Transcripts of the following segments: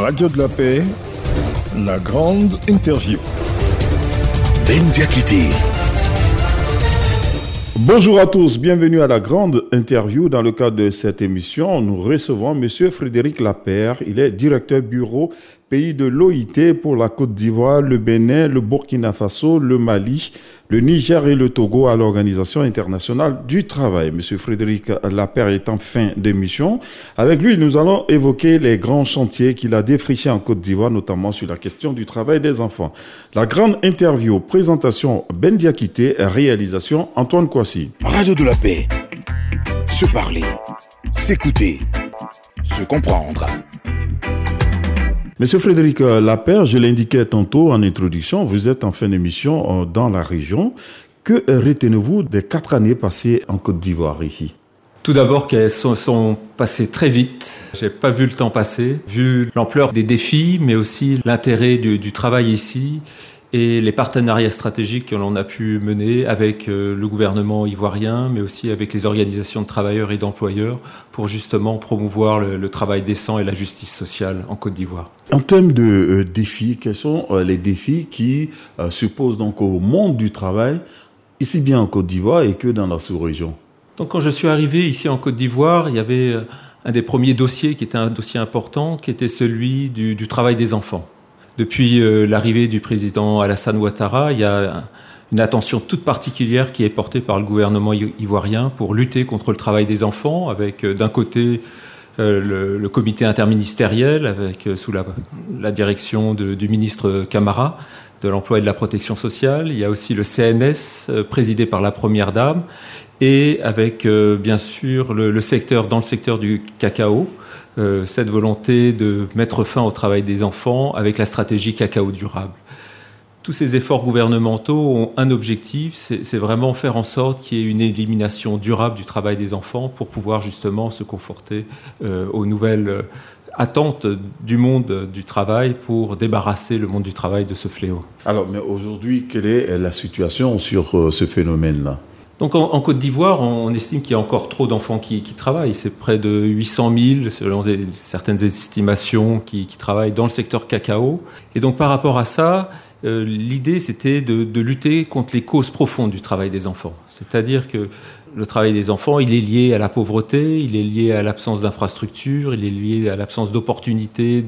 Radio de la Paix, la grande interview. Ben Diakité. Bonjour à tous, bienvenue à la grande interview. Dans le cadre de cette émission, nous recevons Monsieur Frédéric Lapère. Il est directeur bureau pays de l'OIT pour la Côte d'Ivoire, le Bénin, le Burkina Faso, le Mali, le Niger et le Togo à l'Organisation internationale du travail. Monsieur Frédéric Lapère est en fin d'émission. Avec lui, nous allons évoquer les grands chantiers qu'il a défrichés en Côte d'Ivoire, notamment sur la question du travail des enfants. La grande interview, présentation Ben Diakité, réalisation Antoine Kouassi. Radio de la paix. Se parler, s'écouter, se comprendre. Monsieur Frédéric Lapère, je l'indiquais tantôt en introduction, vous êtes en fin d'émission euh, dans la région. Que retenez-vous des quatre années passées en Côte d'Ivoire ici? Tout d'abord qu'elles sont, passées très vite. J'ai pas vu le temps passer, vu l'ampleur des défis, mais aussi l'intérêt du, travail ici et les partenariats stratégiques que l'on a pu mener avec euh, le gouvernement ivoirien, mais aussi avec les organisations de travailleurs et d'employeurs pour justement promouvoir le, travail décent et la justice sociale en Côte d'Ivoire. En termes de euh, défis, quels sont euh, les défis qui se posent donc au monde du travail, ici bien en Côte d'Ivoire et que dans la sous-région? Donc quand je suis arrivé ici en Côte d'Ivoire, il y avait un des premiers dossiers qui était un dossier important, qui était celui du, du travail des enfants. Depuis euh, l'arrivée du président Alassane Ouattara, il y a une attention toute particulière qui est portée par le gouvernement ivoirien pour lutter contre le travail des enfants, avec euh, d'un côté euh, le, comité interministériel, avec sous la, direction du ministre Camara de l'emploi et de la protection sociale. Il y a aussi le CNS, présidé par la première dame, et avec bien sûr le, secteur dans le secteur du cacao, euh, cette volonté de mettre fin au travail des enfants avec la stratégie cacao durable. Tous ces efforts gouvernementaux ont un objectif, c'est vraiment faire en sorte qu'il y ait une élimination durable du travail des enfants pour pouvoir justement se conforter euh, aux nouvelles euh, attentes du monde du travail pour débarrasser le monde du travail de ce fléau. Alors, mais aujourd'hui, quelle est la situation sur ce phénomène-là? Donc en, Côte d'Ivoire, on, estime qu'il y a encore trop d'enfants qui, travaillent. C'est près de 800 000, selon certaines estimations, qui, travaillent dans le secteur cacao. Et donc par rapport à ça, euh, l'idée c'était de, de, lutter contre les causes profondes du travail des enfants. C'est-à-dire que le travail des enfants, il est lié à la pauvreté, il est lié à l'absence d'infrastructures, il est lié à l'absence d'opportunités,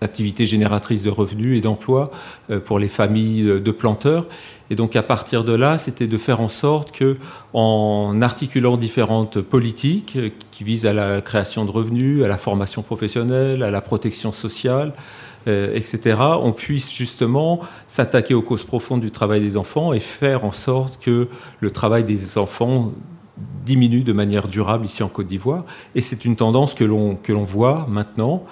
d'activités génératrices de revenus et d'emplois euh, pour les familles de planteurs. Et donc à partir de là, c'était de faire en sorte que, en articulant différentes politiques euh, qui visent à la création de revenus, à la formation professionnelle, à la protection sociale, euh, etc., on puisse justement s'attaquer aux causes profondes du travail des enfants et faire en sorte que le travail des enfants diminue de manière durable ici en Côte d'Ivoire. Et c'est une tendance que l'on que l'on voit maintenant.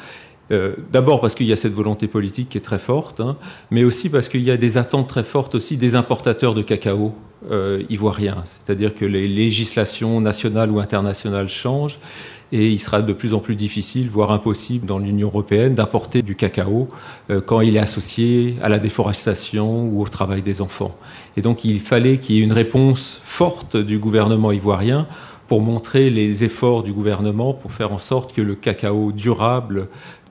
Euh, d'abord parce qu'il y a cette volonté politique qui est très forte, hein, mais aussi parce qu'il y a des attentes très fortes aussi des importateurs de cacao euh, ivoiriens. C'est-à-dire que les législations nationales ou internationales changent et il sera de plus en plus difficile, voire impossible dans l'Union européenne d'importer du cacao euh, quand il est associé à la déforestation ou au travail des enfants. Et donc il fallait qu'il y ait une réponse forte du gouvernement ivoirien pour montrer les efforts du gouvernement pour faire en sorte que le cacao durable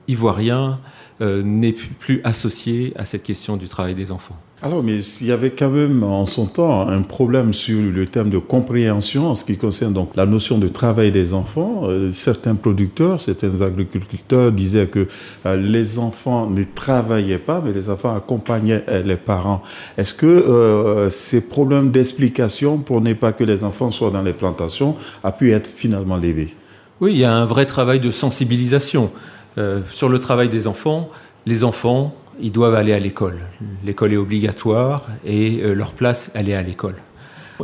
ivoirien euh, n'est plus associé à cette question du travail des enfants. Alors, mais il y avait quand même en son temps un problème sur le thème de compréhension en ce qui concerne donc la notion de travail des enfants. Euh, certains producteurs, certains agriculteurs disaient que euh, les enfants ne travaillaient pas, mais les enfants accompagnaient les parents. Est-ce que ces problèmes d'explication pour ne pas que les enfants soient dans les plantations a pu être finalement levé Oui, il y a un vrai travail de sensibilisation. Euh, sur le travail des enfants, les enfants, ils doivent aller à l'école. L'école est obligatoire et euh, leur place, elle est à l'école.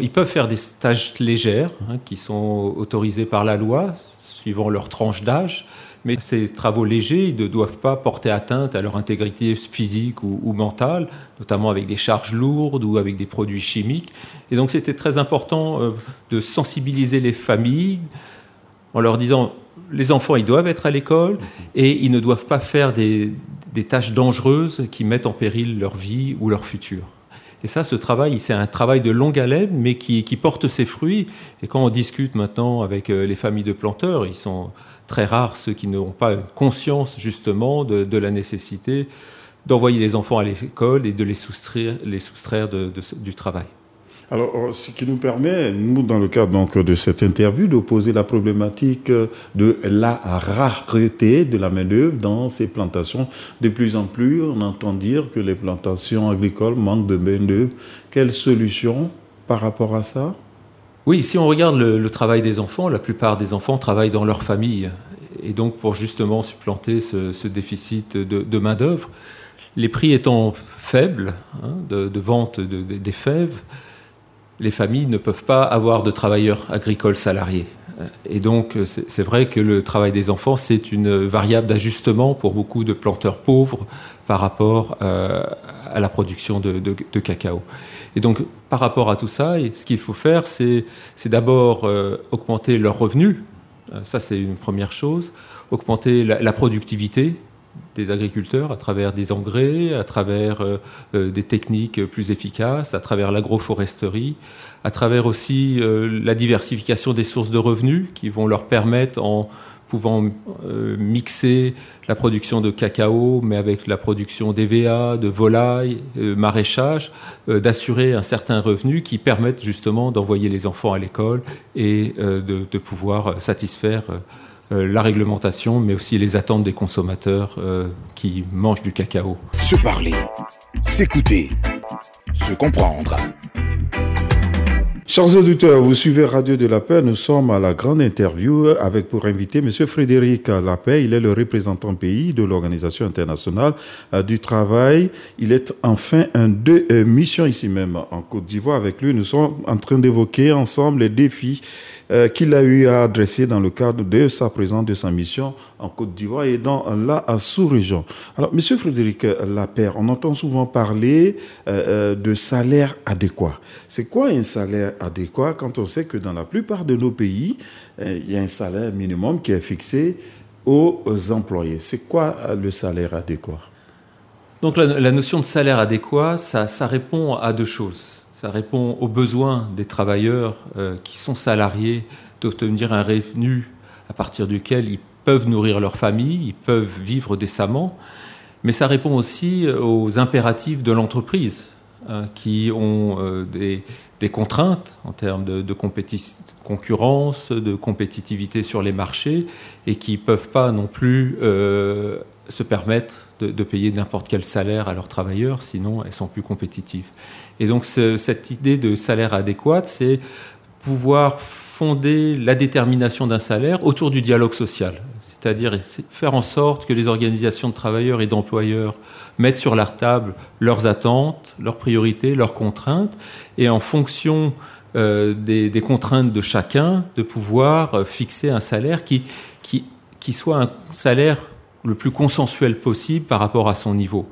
Ils peuvent faire des stages légers hein, qui sont autorisés par la loi, suivant leur tranche d'âge, mais ces travaux légers ils ne doivent pas porter atteinte à leur intégrité physique ou, mentale, notamment avec des charges lourdes ou avec des produits chimiques. Et donc c'était très important euh, de sensibiliser les familles en leur disant les enfants, ils doivent être à l'école et ils ne doivent pas faire des, tâches dangereuses qui mettent en péril leur vie ou leur futur. Et ça, ce travail, c'est un travail de longue haleine, mais qui, porte ses fruits. Et quand on discute maintenant avec euh, les familles de planteurs, ils sont très rares ceux qui n'ont pas conscience justement de, la nécessité d'envoyer les enfants à l'école et de les soustraire, les soustraire du travail. Alors, euh, ce qui nous permet, nous, dans le cadre donc, de cette interview, de poser la problématique de la rareté de la main-d'œuvre dans ces plantations. De plus en plus, on entend dire que les plantations agricoles manquent de main-d'œuvre. Quelle solution par rapport à ça? Oui, si on regarde le, travail des enfants, la plupart des enfants travaillent dans leur famille. Et donc, pour justement supplanter ce, déficit de, main-d'œuvre, les prix étant faibles hein, de, vente des fèves, les familles ne peuvent pas avoir de travailleurs agricoles salariés. Et donc, c'est vrai que le travail des enfants, c'est une variable d'ajustement pour beaucoup de planteurs pauvres par rapport euh, à la production de, cacao. Et donc, par rapport à tout ça, ce qu'il faut faire, c'est d'abord euh, augmenter leurs revenus. Euh, ça, c'est une première chose. Augmenter la productivité des agriculteurs à travers des engrais, à travers euh, euh, des techniques plus efficaces, à travers l'agroforesterie, à travers aussi euh, la diversification des sources de revenus qui vont leur permettre en pouvant mixer la production de cacao, mais avec la production d'EVA, de volailles, maraîchage, d'assurer un certain revenu qui permettent justement d'envoyer les enfants à l'école et de, pouvoir satisfaire la réglementation, mais aussi les attentes des consommateurs euh, qui mangent du cacao. Se parler, s'écouter, se comprendre. Chers auditeurs, vous suivez Radio de la Paix. Nous sommes à la grande interview avec pour invité M. Frédéric Lapay. Il est le représentant pays de l'Organisation internationale euh, du travail. Il est enfin un de mission ici même en Côte d'Ivoire. Avec lui, nous sommes en train d'évoquer ensemble les défis euh, qu'il a eu à adresser dans le cadre de sa présence, de sa mission en Côte d'Ivoire et dans la sous-région. Alors, Monsieur Frédéric Lapère, on entend souvent parler euh, euh, de salaire adéquat. C'est quoi un salaire adéquat quand on sait que dans la plupart de nos pays, il y a un salaire minimum qui est fixé aux employés. C'est quoi le salaire adéquat? Donc la, notion de salaire adéquat, ça, répond à deux choses. Ça répond aux besoins des travailleurs euh, qui sont salariés d'obtenir un revenu à partir duquel ils peuvent nourrir leur famille, ils peuvent vivre décemment, mais ça répond aussi aux impératifs de l'entreprise qui ont euh, des, contraintes en termes de, concurrence, de compétitivité sur les marchés et qui ne peuvent pas non plus euh, se permettre de, payer n'importe quel salaire à leurs travailleurs, sinon elles sont plus compétitives. Et donc cette idée de salaire adéquat, c'est pouvoir fonder la détermination d'un salaire autour du dialogue social, c'est-à-dire faire en sorte que les organisations de travailleurs et d'employeurs mettent sur la table leurs attentes, leurs priorités, leurs contraintes, et en fonction euh, des, contraintes de chacun, de pouvoir euh, fixer un salaire qui, qui, soit un salaire le plus consensuel possible par rapport à son niveau.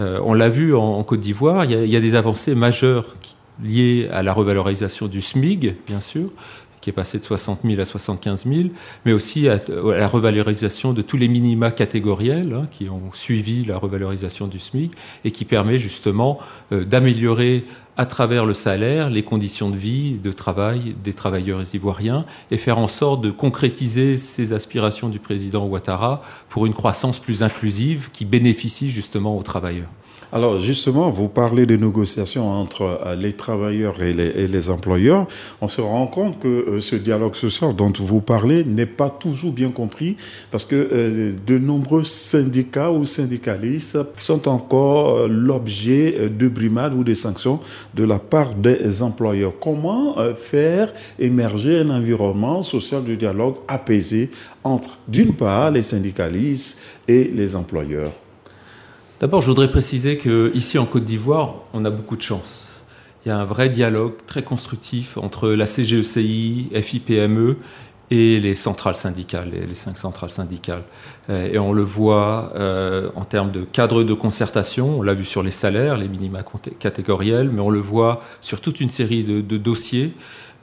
Euh, on l'a vu en, Côte d'Ivoire, il, y, a des avancées majeures liées à la revalorisation du SMIG, bien sûr, qui est passé de 60 000 à 75 000, mais aussi à, la revalorisation de tous les minima catégoriels hein, qui ont suivi la revalorisation du SMIC et qui permet justement euh, d'améliorer à travers le salaire les conditions de vie, de travail des travailleurs ivoiriens et faire en sorte de concrétiser ces aspirations du président Ouattara pour une croissance plus inclusive qui bénéficie justement aux travailleurs. Alors justement, vous parlez de négociations entre euh, les travailleurs et les, employeurs. On se rend compte que euh, ce dialogue social dont vous parlez n'est pas toujours bien compris parce que euh, de nombreux syndicats ou syndicalistes sont encore l'objet de brimades ou de sanctions de la part des employeurs. Comment faire émerger un environnement social de dialogue apaisé entre, d'une part, les syndicalistes et les employeurs? D'abord, je voudrais préciser qu'ici en Côte d'Ivoire, on a beaucoup de chance. Il y a un vrai dialogue très constructif entre la CGECI, FIPME et les centrales syndicales, les cinq centrales syndicales. Euh, et on le voit euh, en termes de cadre de concertation, on l'a vu sur les salaires, les minima catégoriels, mais on le voit sur toute une série de, de dossiers.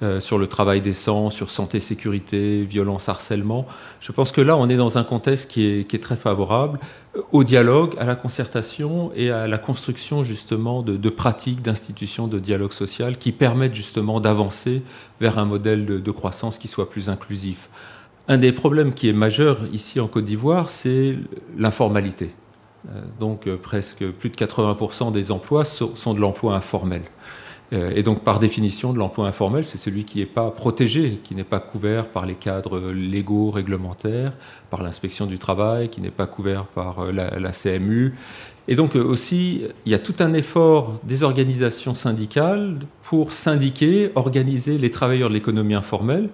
Euh, sur le travail décent, sur santé, sécurité, violence, harcèlement. Je pense que là, on est dans un contexte qui est, très favorable au dialogue, à la concertation et à la construction justement de, pratiques, d'institutions de dialogue social qui permettent justement d'avancer vers un modèle de, croissance qui soit plus inclusif. Un des problèmes qui est majeur ici en Côte d'Ivoire, c'est l'informalité. Euh, donc euh, presque plus de 80% des emplois sont de l'emploi informel. Euh, et donc, par définition, de l'emploi informel, c'est celui qui n'est pas protégé, qui n'est pas couvert par les cadres légaux, réglementaires, par l'inspection du travail, qui n'est pas couvert par la, CMU. Et donc aussi, il y a tout un effort des organisations syndicales pour syndiquer, organiser les travailleurs de l'économie informelle.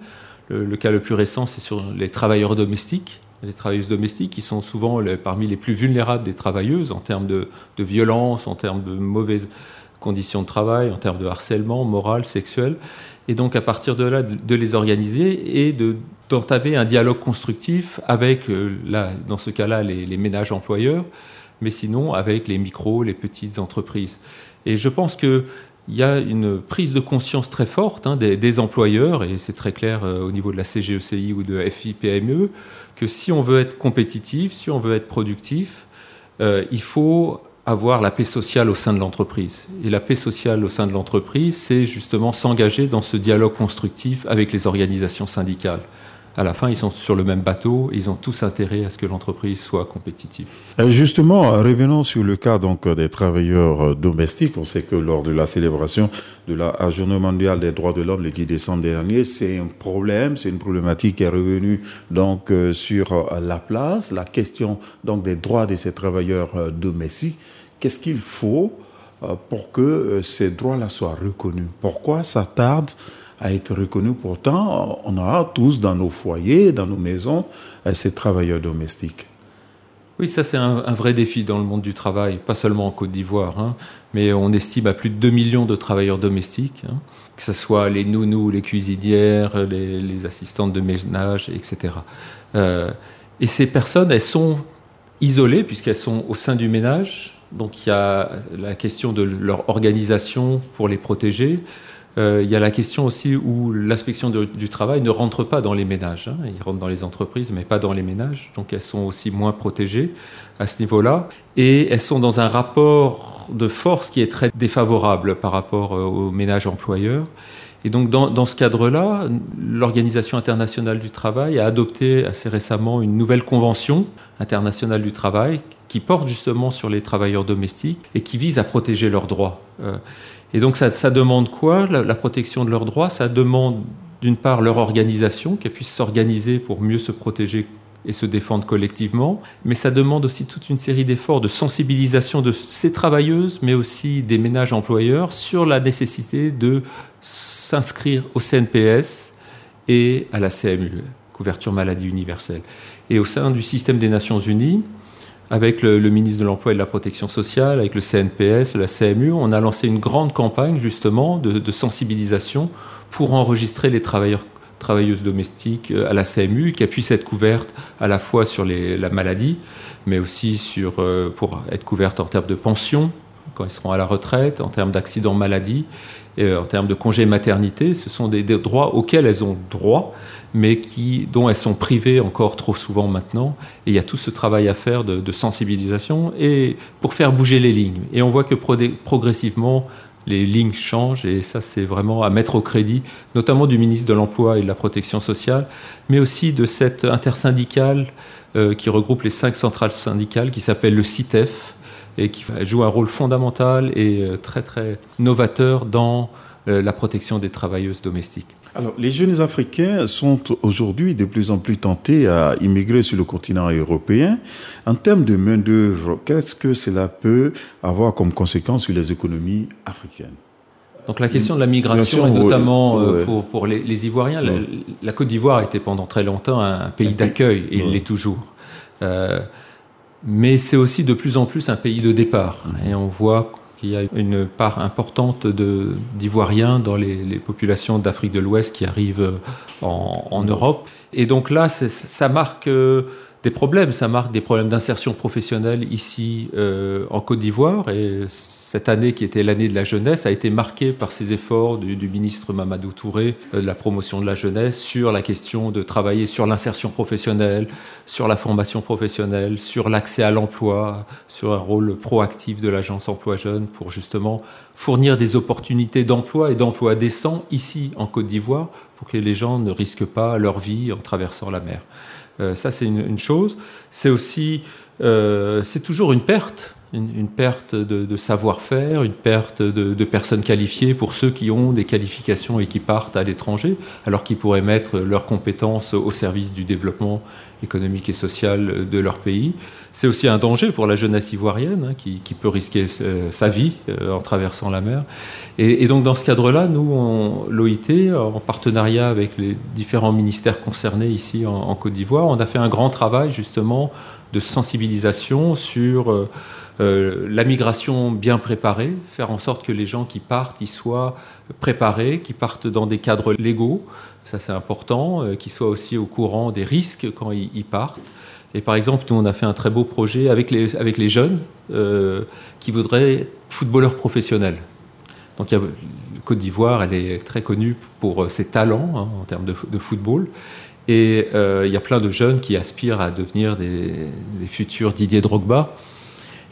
Le, cas le plus récent, c'est sur les travailleurs domestiques les travailleuses domestiques qui sont souvent parmi les plus vulnérables des travailleuses en termes de, de violence, en termes de mauvaises conditions de travail, en termes de harcèlement moral, sexuel. Et donc à partir de là, de, les organiser et de, d'entamer un dialogue constructif avec, euh, là, dans ce cas-là, les, les, ménages employeurs, mais sinon avec les micros, les petites entreprises. Et je pense que il y a une prise de conscience très forte hein, des, employeurs, et c'est très clair euh, au niveau de la CGECI ou de FIPME, que si on veut être compétitif, si on veut être productif, euh, il faut avoir la paix sociale au sein de l'entreprise. Et la paix sociale au sein de l'entreprise, c'est justement s'engager dans ce dialogue constructif avec les organisations syndicales à la fin, ils sont sur le même bateau, ils ont tous intérêt à ce que l'entreprise soit compétitive. Euh, justement, revenons sur le cas donc des travailleurs euh, domestiques. On sait que lors de la célébration de la Journée mondiale des droits de l'homme le 10 décembre dernier, c'est un problème, c'est une problématique qui est revenue donc euh, sur la place, la question donc des droits de ces travailleurs domestiques. Qu'est-ce qu'il faut pour que ces droits-là soient reconnus? Pourquoi ça tarde à être reconnu. Pourtant, on a tous dans nos foyers, dans nos maisons, euh, ces travailleurs domestiques. Oui, ça c'est un, vrai défi dans le monde du travail, pas seulement en Côte d'Ivoire, hein, mais on estime à plus de 2 millions de travailleurs domestiques, hein, que ce soit les nounous, les cuisinières, les, assistantes de ménage, etc. Euh, et ces personnes, elles sont isolées puisqu'elles sont au sein du ménage, donc il y a la question de leur organisation pour les protéger, euh, il y a la question aussi où l'inspection du travail ne rentre pas dans les ménages. Hein. Ils rentrent dans les entreprises, mais pas dans les ménages. Donc elles sont aussi moins protégées à ce niveau-là. Et elles sont dans un rapport de force qui est très défavorable par rapport euh, aux ménages employeurs. Et donc dans, ce cadre-là, l'Organisation internationale du travail a adopté assez récemment une nouvelle convention internationale du travail qui porte justement sur les travailleurs domestiques et qui vise à protéger leurs droits. Euh, et donc ça, demande quoi? La, protection de leurs droits? Ça demande d'une part leur organisation, qu'elles puissent s'organiser pour mieux se protéger et se défendre collectivement, mais ça demande aussi toute une série d'efforts de sensibilisation de ces travailleuses, mais aussi des ménages employeurs sur la nécessité de s'inscrire au CNPS et à la CMU, couverture maladie universelle. Et au sein du système des Nations Unies, avec le, ministre de l'Emploi et de la Protection sociale, avec le CNPS, la CMU, on a lancé une grande campagne justement de, sensibilisation pour enregistrer les travailleurs travailleuses domestiques euh, à la CMU, qui puissent être couvertes à la fois sur la maladie, mais aussi sur, euh, pour être couvertes en termes de pension, quand ils seront à la retraite, en termes d'accident maladie, euh, en termes de congé maternité. Ce sont des, droits auxquels elles ont droit, mais qui, dont elles sont privées encore trop souvent maintenant. Et il y a tout ce travail à faire de, sensibilisation et pour faire bouger les lignes. Et on voit que progressivement, les lignes changent et ça c'est vraiment à mettre au crédit, notamment du ministre de l'Emploi et de la Protection sociale, mais aussi de cette intersyndicale euh, qui regroupe les cinq centrales syndicales qui s'appelle le CITEF, et qui joue un rôle fondamental et euh, très très novateur dans euh, la protection des travailleuses domestiques. Alors, les jeunes Africains sont aujourd'hui de plus en plus tentés à immigrer sur le continent européen. En termes de main-d'œuvre, qu'est-ce que cela peut avoir comme conséquence sur les économies africaines? Donc la question de la migration, et notamment euh, pour, pour les, Ivoiriens, la, Côte d'Ivoire était pendant très longtemps un, pays d'accueil, et il l'est toujours. Euh, mais c'est aussi de plus en plus un pays de départ. Et on voit qu'il y a une part importante d'Ivoiriens dans les, populations d'Afrique de l'Ouest qui arrivent en, Europe. Et donc là, ça marque euh, des problèmes. Ça marque des problèmes d'insertion professionnelle ici euh, en Côte d'Ivoire. Et cette année, qui était l'année de la jeunesse, a été marquée par ces efforts du, ministre Mamadou Touré euh, de la promotion de la jeunesse sur la question de travailler sur l'insertion professionnelle, sur la formation professionnelle, sur l'accès à l'emploi, sur un rôle proactif de l'agence emploi jeune pour justement fournir des opportunités d'emploi et d'emploi décent ici en Côte d'Ivoire pour que les gens ne risquent pas leur vie en traversant la mer. Euh, ça, c'est une, chose. C'est aussi, euh, c'est toujours une perte une, perte de, savoir-faire, une perte de, personnes qualifiées pour ceux qui ont des qualifications et qui partent à l'étranger, alors qu'ils pourraient mettre leurs compétences au service du développement économique et social de leur pays. C'est aussi un danger pour la jeunesse ivoirienne hein, qui, peut risquer sa vie euh, en traversant la mer. Et, donc dans ce cadre-là, nous, l'OIT, en partenariat avec les différents ministères concernés ici en, en Côte d'Ivoire, on a fait un grand travail justement de sensibilisation sur euh, euh, la migration bien préparée, faire en sorte que les gens qui partent y soient préparés, qui partent dans des cadres légaux, ça c'est important, euh, qu'ils soient aussi au courant des risques quand ils, partent. Et par exemple, nous on a fait un très beau projet avec les, jeunes qui voudraient être footballeurs professionnels. Donc il y a, Côte d'Ivoire, elle est très connue pour ses talents hein, en termes de, football. Et euh, il y a plein de jeunes qui aspirent à devenir des, futurs Didier Drogba.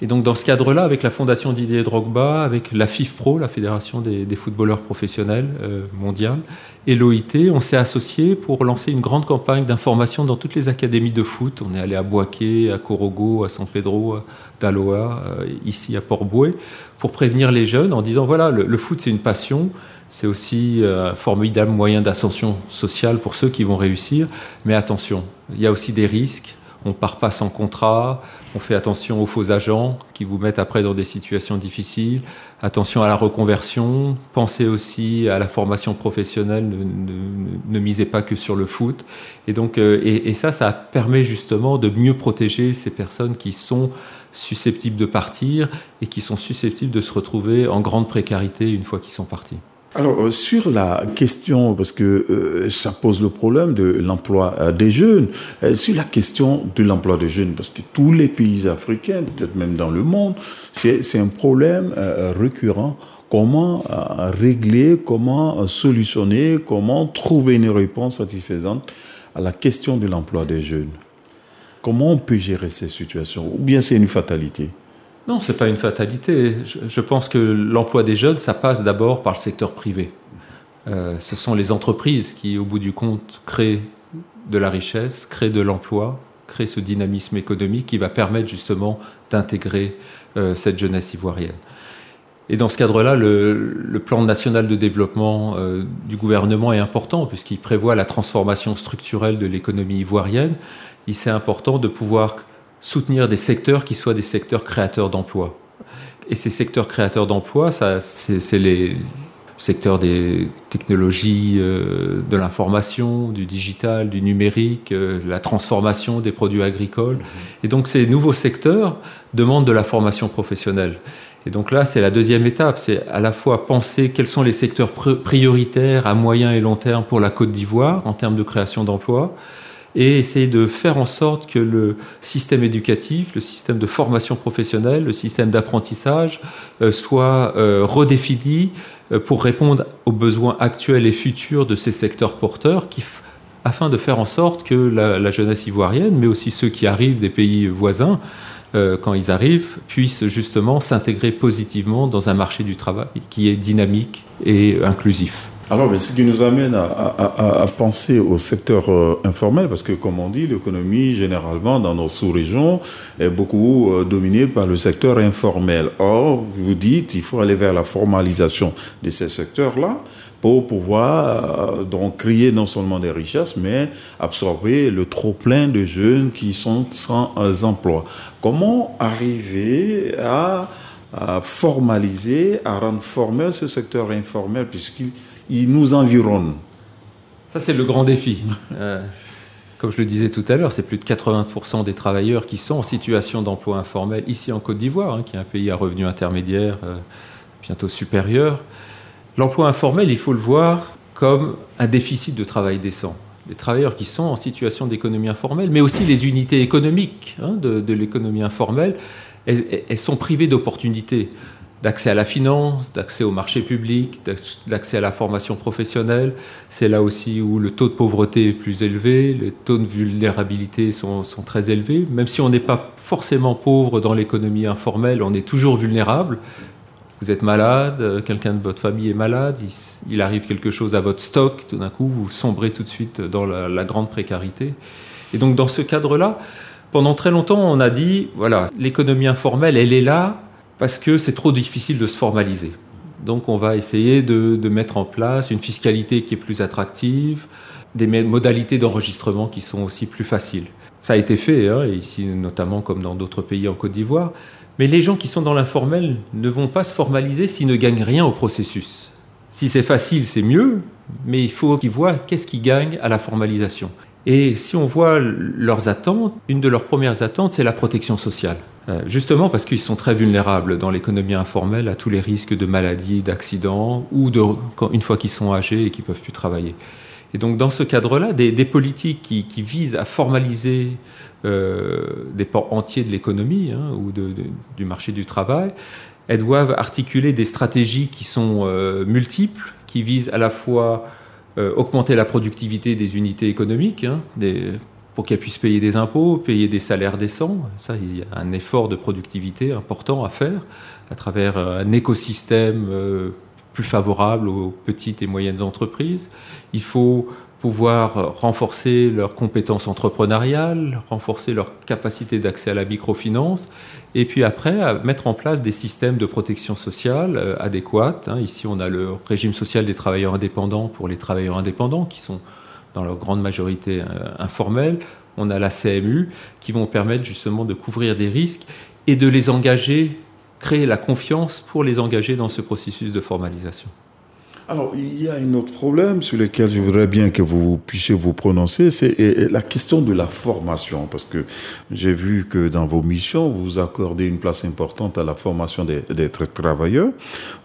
Et donc dans ce cadre-là, avec la fondation Didier Drogba, avec la FIFPro, la Fédération des, footballeurs professionnels euh, mondiale, et l'OIT, on s'est associés pour lancer une grande campagne d'information dans toutes les académies de foot. On est allé à Boaké, à Corogo, à San Pedro, à Daloa, euh, ici à Port-Boué, pour prévenir les jeunes en disant voilà, le foot c'est une passion, c'est aussi euh, un formidable moyen d'ascension sociale pour ceux qui vont réussir. Mais attention, il y a aussi des risques. On ne part pas sans contrat. On fait attention aux faux agents qui vous mettent après dans des situations difficiles. Attention à la reconversion. Pensez aussi à la formation professionnelle. Ne, misez pas que sur le foot. Et donc, euh, et ça, ça permet justement de mieux protéger ces personnes qui sont susceptibles de partir et qui sont susceptibles de se retrouver en grande précarité une fois qu'ils sont partis. Alors, euh, sur la question, parce que euh, ça pose le problème de l'emploi euh, des jeunes, sur la question de l'emploi des jeunes, parce que tous les pays africains, peut-être même dans le monde, c'est un problème récurrent. Comment régler, comment solutionner, comment trouver une réponse satisfaisante à la question de l'emploi des jeunes? Comment on peut gérer ces situations? Ou bien c'est une fatalité? Non, ce n'est pas une fatalité. Je, pense que l'emploi des jeunes, ça passe d'abord par le secteur privé. Euh, ce sont les entreprises qui, au bout du compte, créent de la richesse, créent de l'emploi, créent ce dynamisme économique qui va permettre justement d'intégrer euh, cette jeunesse ivoirienne. Et dans ce cadre-là, le, plan national de développement euh, du gouvernement est important puisqu'il prévoit la transformation structurelle de l'économie ivoirienne. Il c'est important de pouvoir soutenir des secteurs qui soient des secteurs créateurs d'emplois. Et ces secteurs créateurs d'emplois, c'est les secteurs des technologies euh, de l'information, du digital, du numérique, euh, la transformation des produits agricoles. Et donc ces nouveaux secteurs demandent de la formation professionnelle. Et donc là, c'est la deuxième étape, c'est à la fois penser quels sont les secteurs prioritaires à moyen et long terme pour la Côte d'Ivoire en termes de création d'emplois, et essayer de faire en sorte que le système éducatif, le système de formation professionnelle, le système d'apprentissage euh, soit euh, redéfini euh, pour répondre aux besoins actuels et futurs de ces secteurs porteurs afin de faire en sorte que la, jeunesse ivoirienne, mais aussi ceux qui arrivent des pays voisins, quand ils arrivent, puissent justement s'intégrer positivement dans un marché du travail qui est dynamique et inclusif. Alors, mais ce qui nous amène à, penser au secteur euh, informel, parce que, comme on dit, l'économie, généralement, dans nos sous-régions, est beaucoup euh, dominée par le secteur informel. Or, vous dites, il faut aller vers la formalisation de ces secteurs-là pour pouvoir euh, donc créer non seulement des richesses, mais absorber le trop-plein de jeunes qui sont sans emploi. Comment arriver à, à formaliser, à rendre formel ce secteur informel, puisqu'il ils nous environnent. Ça, c'est le grand défi. Euh, comme je le disais tout à l'heure, c'est plus de 80% des travailleurs qui sont en situation d'emploi informel ici en Côte d'Ivoire, hein, qui est un pays à revenus intermédiaires euh, bientôt supérieur. L'emploi informel, il faut le voir comme un déficit de travail décent. les travailleurs qui sont en situation d'économie informelle, mais aussi les unités économiques hein, de, l'économie informelle, elles, sont privées d'opportunités d'accès à la finance, d'accès au marché public, d'accès à la formation professionnelle. C'est là aussi où le taux de pauvreté est plus élevé, les taux de vulnérabilité sont, très élevés. Même si on n'est pas forcément pauvre dans l'économie informelle, on est toujours vulnérable vous êtes malade, euh, quelqu'un de votre famille est malade, il, arrive quelque chose à votre stock, tout d'un coup, vous sombrez tout de suite dans la, grande précarité. Et donc, dans ce cadre-là, pendant très longtemps, on a dit, voilà, l'économie informelle, elle est là parce que c'est trop difficile de se formaliser. Donc, on va essayer de, mettre en place une fiscalité qui est plus attractive, des modalités d'enregistrement qui sont aussi plus faciles. Ça a été fait, hein, ici notamment comme dans d'autres pays en Côte d'Ivoire. Mais les gens qui sont dans l'informel ne vont pas se formaliser s'ils ne gagnent rien au processus. Si c'est facile, c'est mieux, mais il faut qu'ils voient qu'est-ce qu'ils gagnent à la formalisation. Et si on voit leurs attentes, une de leurs premières attentes, c'est la protection sociale. Euh, justement parce qu'ils sont très vulnérables dans l'économie informelle à tous les risques de maladies, d'accidents, ou de, une fois qu'ils sont âgés et qu'ils ne peuvent plus travailler. Et donc dans ce cadre-là, des, politiques qui, visent à formaliser euh, des pans entiers de l'économie hein, ou du marché du travail, elles doivent articuler des stratégies qui sont euh, multiples, qui visent à la fois euh, augmenter la productivité des unités économiques, hein, pour qu'elles puissent payer des impôts, payer des salaires décents. Ça, il y a un effort de productivité important à faire à travers un écosystème plus favorable aux petites et moyennes entreprises. Il faut pouvoir renforcer leurs compétences entrepreneuriales, renforcer leur capacité d'accès à la microfinance, et puis après mettre en place des systèmes de protection sociale euh, adéquats. Hein. Ici, on a le régime social des travailleurs indépendants pour les travailleurs indépendants qui sont dans leur grande majorité euh, informels. On a la CMU qui vont permettre justement de couvrir des risques et de les engager créer la confiance pour les engager dans ce processus de formalisation. Alors, il y a un autre problème sur lequel je voudrais bien que vous puissiez vous prononcer, c'est la question de la formation, parce que j'ai vu que dans vos missions, vous accordez une place importante à la formation des, travailleurs.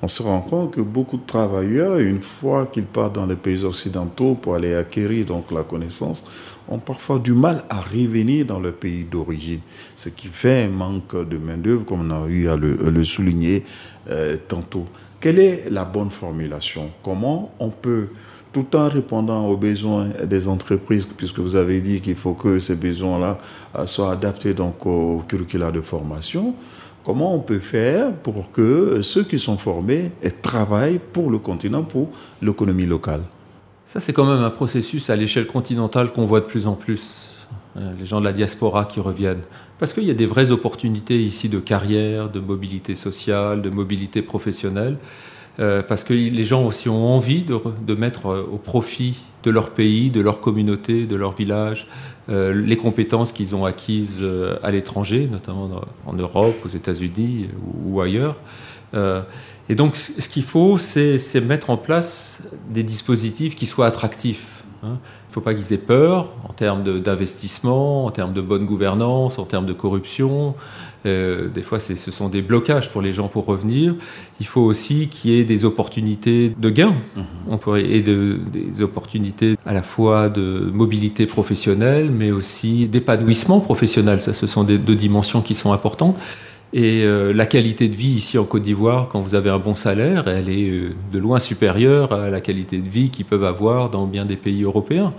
On se rend compte que beaucoup de travailleurs, une fois qu'ils partent dans les pays occidentaux pour aller acquérir donc la connaissance, ont parfois du mal à revenir dans leur pays d'origine, ce qui fait un manque de main-d'œuvre, comme on a eu à le, souligner euh, tantôt. Quelle est la bonne formulation? Comment on peut, tout en répondant aux besoins des entreprises, puisque vous avez dit qu'il faut que ces besoins-là euh, soient adaptés donc au curricula de formation, comment on peut faire pour que ceux qui sont formés travaillent pour le continent, pour l'économie locale? Ça, c'est quand même un processus à l'échelle continentale qu'on voit de plus en plus. Euh, les gens de la diaspora qui reviennent. Parce qu'il y a des vraies opportunités ici de carrière, de mobilité sociale, de mobilité professionnelle. Euh, parce que les gens aussi ont envie de, mettre euh, au profit de leur pays, de leur communauté, de leur village, les compétences qu'ils ont acquises à l'étranger, notamment en Europe, aux États-Unis ou, ailleurs. et donc, ce qu'il faut, c'est mettre en place des dispositifs qui soient attractifs. Hein faut pas qu'ils aient peur en termes d'investissement, en termes de bonne gouvernance, en termes de corruption. Euh, des fois, ce sont des blocages pour les gens pour revenir. Il faut aussi qu'il y ait des opportunités de gain mhm. on pourrait, et de, des opportunités à la fois de mobilité professionnelle, mais aussi d'épanouissement professionnel. Ça, ce sont des deux dimensions qui sont importantes. Et euh, la qualité de vie ici en Côte d'Ivoire, quand vous avez un bon salaire, elle est euh, de loin supérieure à la qualité de vie qu'ils peuvent avoir dans bien des pays européens.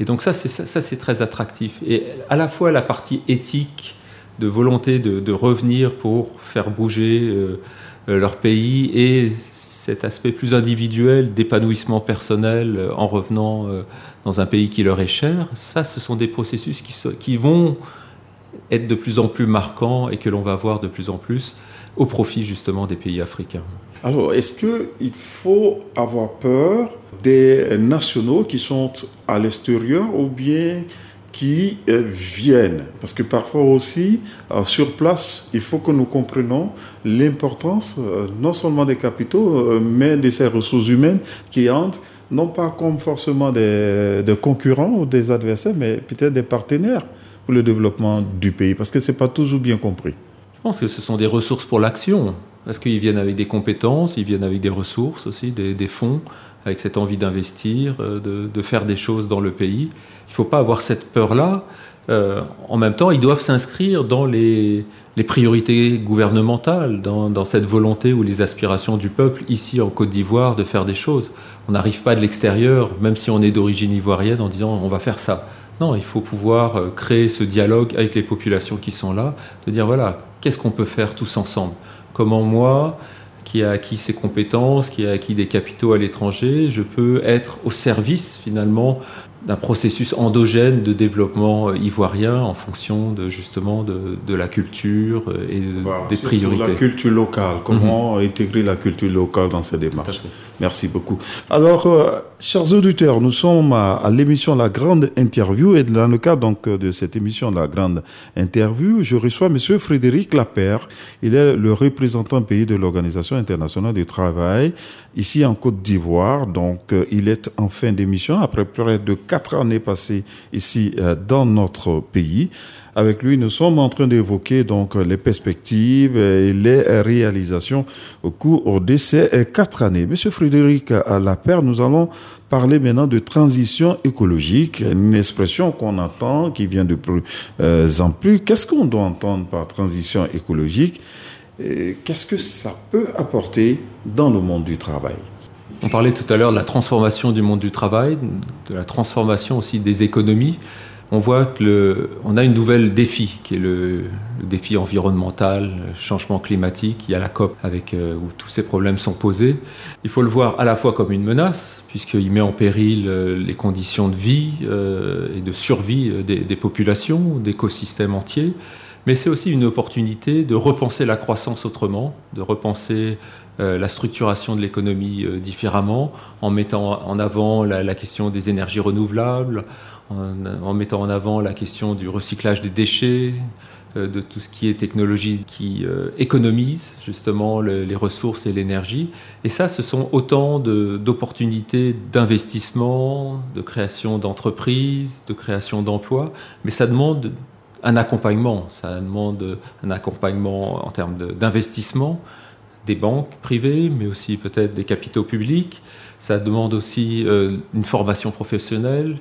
Et donc ça, c'est ça, c'est très attractif. Et à la fois la partie éthique, de volonté de, revenir pour faire bouger euh, leur pays, et cet aspect plus individuel d'épanouissement personnel en revenant dans un pays qui leur est cher, ça, ce sont des processus qui vont être de plus en plus marquant et que l'on va voir de plus en plus au profit justement des pays africains. Alors, est-ce qu'il faut avoir peur des nationaux qui sont à l'extérieur ou bien qui euh, viennent? Parce que parfois aussi, euh, sur place, il faut que nous comprenions l'importance euh, non seulement des capitaux, mais de ces ressources humaines qui entrent non pas comme forcément des concurrents ou des adversaires, mais peut-être des partenaires pour le développement du pays Parce que ce n'est pas toujours bien compris. Je pense que ce sont des ressources pour l'action. Parce qu'ils viennent avec des compétences, ils viennent avec des ressources aussi, des, fonds. avec cette envie d'investir, de, de, faire des choses dans le pays? Il ne faut pas avoir cette peur-là. Euh, en même temps, ils doivent s'inscrire dans les, priorités gouvernementales, dans, cette volonté ou les aspirations du peuple ici en Côte d'Ivoire de faire des choses. On n'arrive pas de l'extérieur, même si on est d'origine ivoirienne, en disant on va faire ça. Non, il faut pouvoir euh, créer ce dialogue avec les populations qui sont là, de dire voilà, qu'est-ce qu'on peut faire tous ensemble? Comment moi, qui a acquis ses compétences, qui a acquis des capitaux à l'étranger, je peux être au service finalement d'un processus endogène de développement euh, ivoirien en fonction de justement de, de la culture euh, et de, voilà, des priorités. La culture locale, comment mm -hmm. intégrer la culture locale dans ces démarches? Merci beaucoup. Alors, euh, chers auditeurs, nous sommes à, à l'émission La Grande Interview et dans le cadre donc de cette émission La Grande Interview, je reçois Monsieur Frédéric Lapère. Il est le représentant pays de l'Organisation internationale du travail ici en Côte d'Ivoire. Donc, euh, il est en fin d'émission après près de quatre années passées ici euh, dans notre pays. Avec lui, nous sommes en train d'évoquer donc les perspectives et les réalisations au cours de ces quatre années. Monsieur Frédéric Lapère, nous allons parler maintenant de transition écologique, une expression qu'on entend qui vient de plus en plus. Qu'est-ce qu'on doit entendre par transition écologique Qu'est-ce que ça peut apporter dans le monde du travail? On parlait tout à l'heure de la transformation du monde du travail, de la transformation aussi des économies on voit que a une nouvelle défi qui est le, défi environnemental, le changement climatique. Il y a la COP avec euh, où tous ces problèmes sont posés. Il faut le voir à la fois comme une menace puisqu'il met en péril euh, les conditions de vie euh, et de survie des populations, d'écosystèmes entiers. Mais c'est aussi une opportunité de repenser la croissance autrement, de repenser euh, la structuration de l'économie euh, différemment, en mettant en avant la, question des énergies renouvelables, en, mettant en avant la question du recyclage des déchets, euh, de tout ce qui est technologie qui économise justement le, les ressources et l'énergie. Et ça, ce sont autant d'opportunités d'investissement, de création d'entreprises, de création d'emplois, mais ça demande un accompagnement, ça demande un accompagnement en termes d'investissement des banques privées, mais aussi peut-être des capitaux publics. Ça demande aussi euh, une formation professionnelle,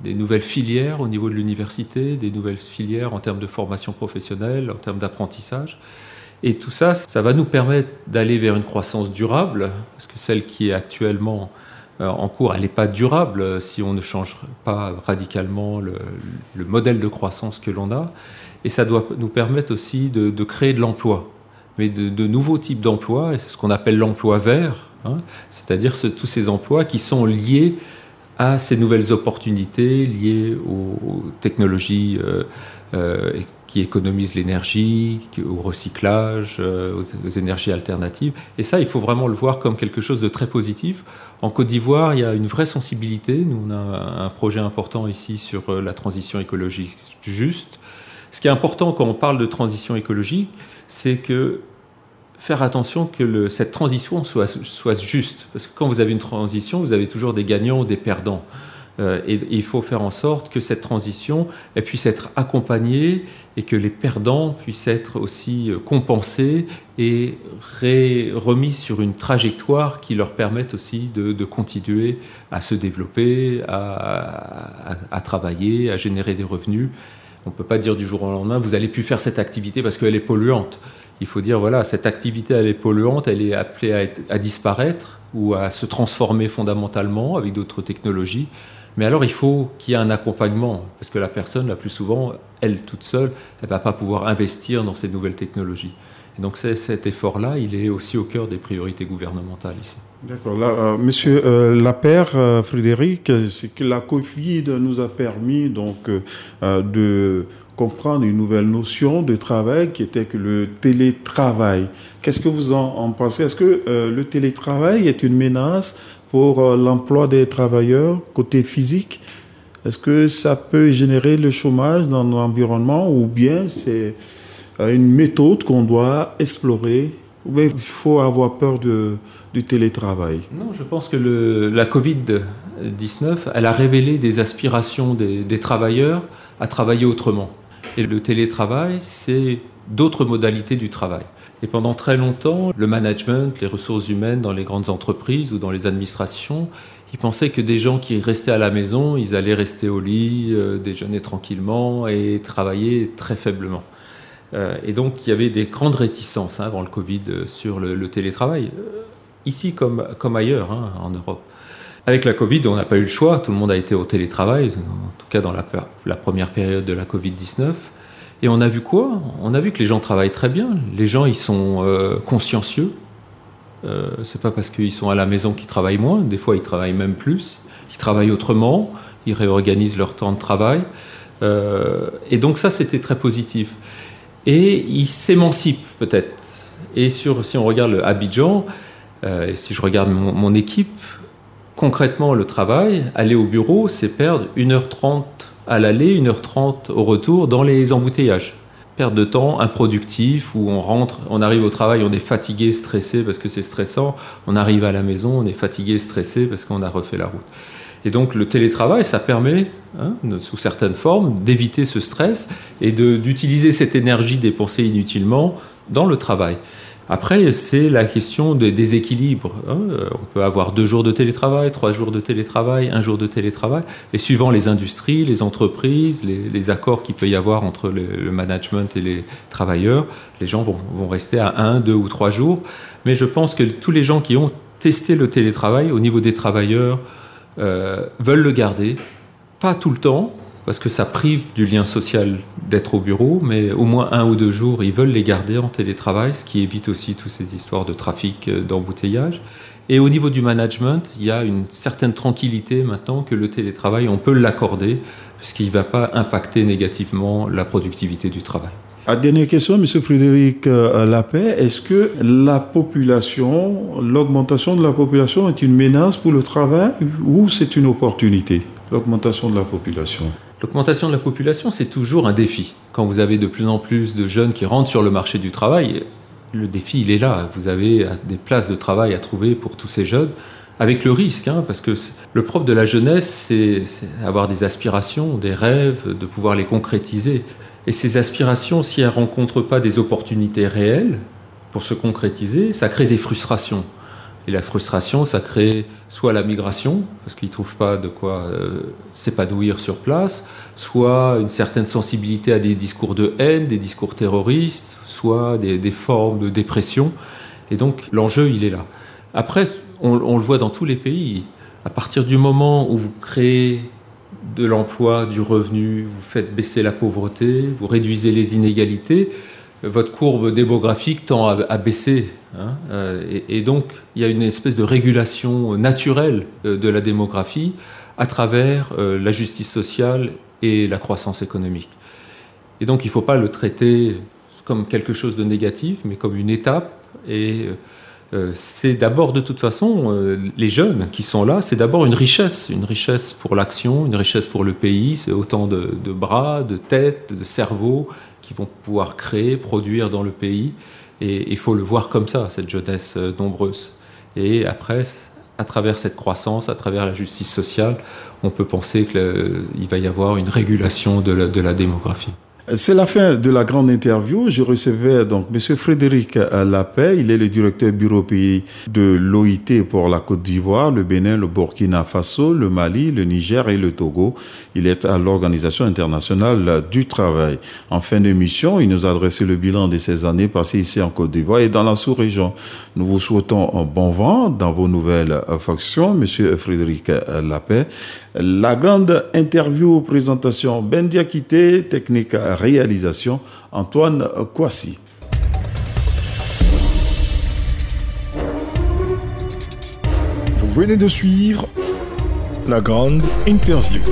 des nouvelles filières au niveau de l'université, des nouvelles filières en termes de formation professionnelle, en termes d'apprentissage. Et tout ça, ça va nous permettre d'aller vers une croissance durable, parce que celle qui est actuellement euh, en cours, elle n'est pas durable si on ne change pas radicalement le, le modèle de croissance que l'on a. Et ça doit nous permettre aussi de créer de l'emploi, mais de, nouveaux types d'emplois, et c'est ce qu'on appelle l'emploi vert, hein, c'est-à-dire ce, tous ces emplois qui sont liés à ces nouvelles opportunités, liées aux, technologies euh, euh, qui économisent l'énergie, au recyclage, euh, aux, énergies alternatives. Et ça, il faut vraiment le voir comme quelque chose de très positif. En Côte d'Ivoire, il y a une vraie sensibilité. Nous, on a un projet important ici sur la transition écologique juste. Ce qui est important quand on parle de transition écologique, c'est que faire attention que cette transition soit, juste. Parce que quand vous avez une transition, vous avez toujours des gagnants ou des perdants. Euh, et, il faut faire en sorte que cette transition elle puisse être accompagnée et que les perdants puissent être aussi compensés et remis sur une trajectoire qui leur permette aussi de, continuer à se développer, à, travailler, à générer des revenus. On ne peut pas dire du jour au lendemain, vous allez plus faire cette activité parce qu'elle est polluante. Il faut dire, voilà, cette activité, elle est polluante, elle est appelée à, à disparaître ou à se transformer fondamentalement avec d'autres technologies. Mais alors, il faut qu'il y ait un accompagnement, parce que la personne, la plus souvent, elle toute seule, elle ne va pas pouvoir investir dans ces nouvelles technologies. Et donc, cet effort-là, il est aussi au cœur des priorités gouvernementales ici. D'accord. Euh, monsieur euh, Lapère, euh, Frédéric, c'est que la Covid nous a permis donc euh, de comprendre une nouvelle notion de travail qui était que le télétravail. Qu'est-ce que vous en, en pensez? Est-ce que euh, le télétravail est une menace pour euh, l'emploi des travailleurs côté physique? Est-ce que ça peut générer le chômage dans l'environnement ou bien c'est euh, une méthode qu'on doit explorer il faut avoir peur de, du télétravail Non, je pense que la Covid-19, elle a révélé des aspirations des, des travailleurs à travailler autrement. Et le télétravail, c'est d'autres modalités du travail. Et pendant très longtemps, le management, les ressources humaines dans les grandes entreprises ou dans les administrations, ils pensaient que des gens qui restaient à la maison, ils allaient rester au lit, euh, déjeuner tranquillement et travailler très faiblement. Euh, et donc il y avait des grandes réticences hein, avant le Covid euh, sur le, télétravail, ici comme, comme ailleurs hein, en Europe. Avec la Covid, on n'a pas eu le choix, tout le monde a été au télétravail, en tout cas dans la, première période de la Covid-19. Et on a vu quoi? On a vu que les gens travaillent très bien. Les gens, ils sont consciencieux, euh, c'est pas parce qu'ils sont à la maison qu'ils travaillent moins, des fois ils travaillent même plus, ils travaillent autrement, ils réorganisent leur temps de travail. Euh, et donc ça, c'était très positif. Et ils s'émancipent peut-être. Et si on regarde le Abidjan, euh, si je regarde mon, mon, équipe, concrètement, le travail, aller au bureau, c'est perdre 1h30 à l'aller, 1h30 au retour dans les embouteillages perte de temps improductif où on rentre, on arrive au travail, on est fatigué, stressé parce que c'est stressant, on arrive à la maison, on est fatigué, stressé parce qu'on a refait la route. Et donc le télétravail, ça permet, hein, sous certaines formes, d'éviter ce stress et d'utiliser cette énergie dépensée inutilement dans le travail. Après, c'est la question des équilibres. Hein. On peut avoir deux jours de télétravail, trois jours de télétravail, un jour de télétravail. Et suivant les industries, les entreprises, les, accords qu'il peut y avoir entre le, management et les travailleurs, les gens vont, rester à un, deux ou trois jours. Mais je pense que tous les gens qui ont testé le télétravail au niveau des travailleurs euh, veulent le garder. Pas tout le temps, parce que ça prive du lien social d'être au bureau, mais au moins un ou deux jours, ils veulent les garder en télétravail, ce qui évite aussi toutes ces histoires de trafic, euh, d'embouteillage. Et au niveau du management, il y a une certaine tranquillité maintenant que le télétravail, on peut l'accorder, puisqu'il ne va pas impacter négativement la productivité du travail. À dernière question, M. Frédéric euh, Lapet, est-ce que la population, l'augmentation de la population est une menace pour le travail ou c'est une opportunité, l'augmentation de la population? L'augmentation de la population, c'est toujours un défi. Quand vous avez de plus en plus de jeunes qui rentrent sur le marché du travail, le défi, il est là. Vous avez des places de travail à trouver pour tous ces jeunes, avec le risque, hein, parce que le propre de la jeunesse, c'est avoir des aspirations, des rêves, de pouvoir les concrétiser. Et ces aspirations, si elles ne rencontrent pas des opportunités réelles pour se concrétiser, ça crée des frustrations. Et la frustration, ça crée soit la migration, parce qu'ils ne trouvent pas de quoi euh, s'épanouir sur place, soit une certaine sensibilité à des discours de haine, des discours terroristes, soit des, formes de dépression. Et donc l'enjeu, il est là. Après, on, on, le voit dans tous les pays. À partir du moment où vous créez de l'emploi, du revenu, vous faites baisser la pauvreté, vous réduisez les inégalités, votre courbe démographique tend à, baisser. Hein, euh, et, donc, il y a une espèce de régulation naturelle euh, de la démographie à travers euh, la justice sociale et la croissance économique. Et donc, il ne faut pas le traiter comme quelque chose de négatif, mais comme une étape. Et c'est d'abord, de toute façon, les jeunes qui sont là, c'est d'abord une richesse, une richesse pour l'action, une richesse pour le pays. C'est autant de, de, bras, de têtes, de cerveaux qui vont pouvoir créer, produire dans le pays. Et il faut le voir comme ça, cette jeunesse euh, nombreuse. Et après, à travers cette croissance, à travers la justice sociale, on peut penser qu'il va y avoir une régulation de la démographie. C'est la fin de la grande interview. Je recevais donc Monsieur Frédéric Lapet. Il est le directeur bureau pays de l'OIT pour la Côte d'Ivoire, le Bénin, le Burkina Faso, le Mali, le Niger et le Togo. Il est à l'Organisation internationale du travail. En fin d'émission, il nous a adressé le bilan de ces années passées ici en Côte d'Ivoire et dans la sous-région. Nous vous souhaitons un bon vent dans vos nouvelles fonctions, Monsieur Frédéric Lapet. La grande interview présentation Ben Diakité, technique réalisation Antoine Kouassi. Vous venez de suivre la grande interview.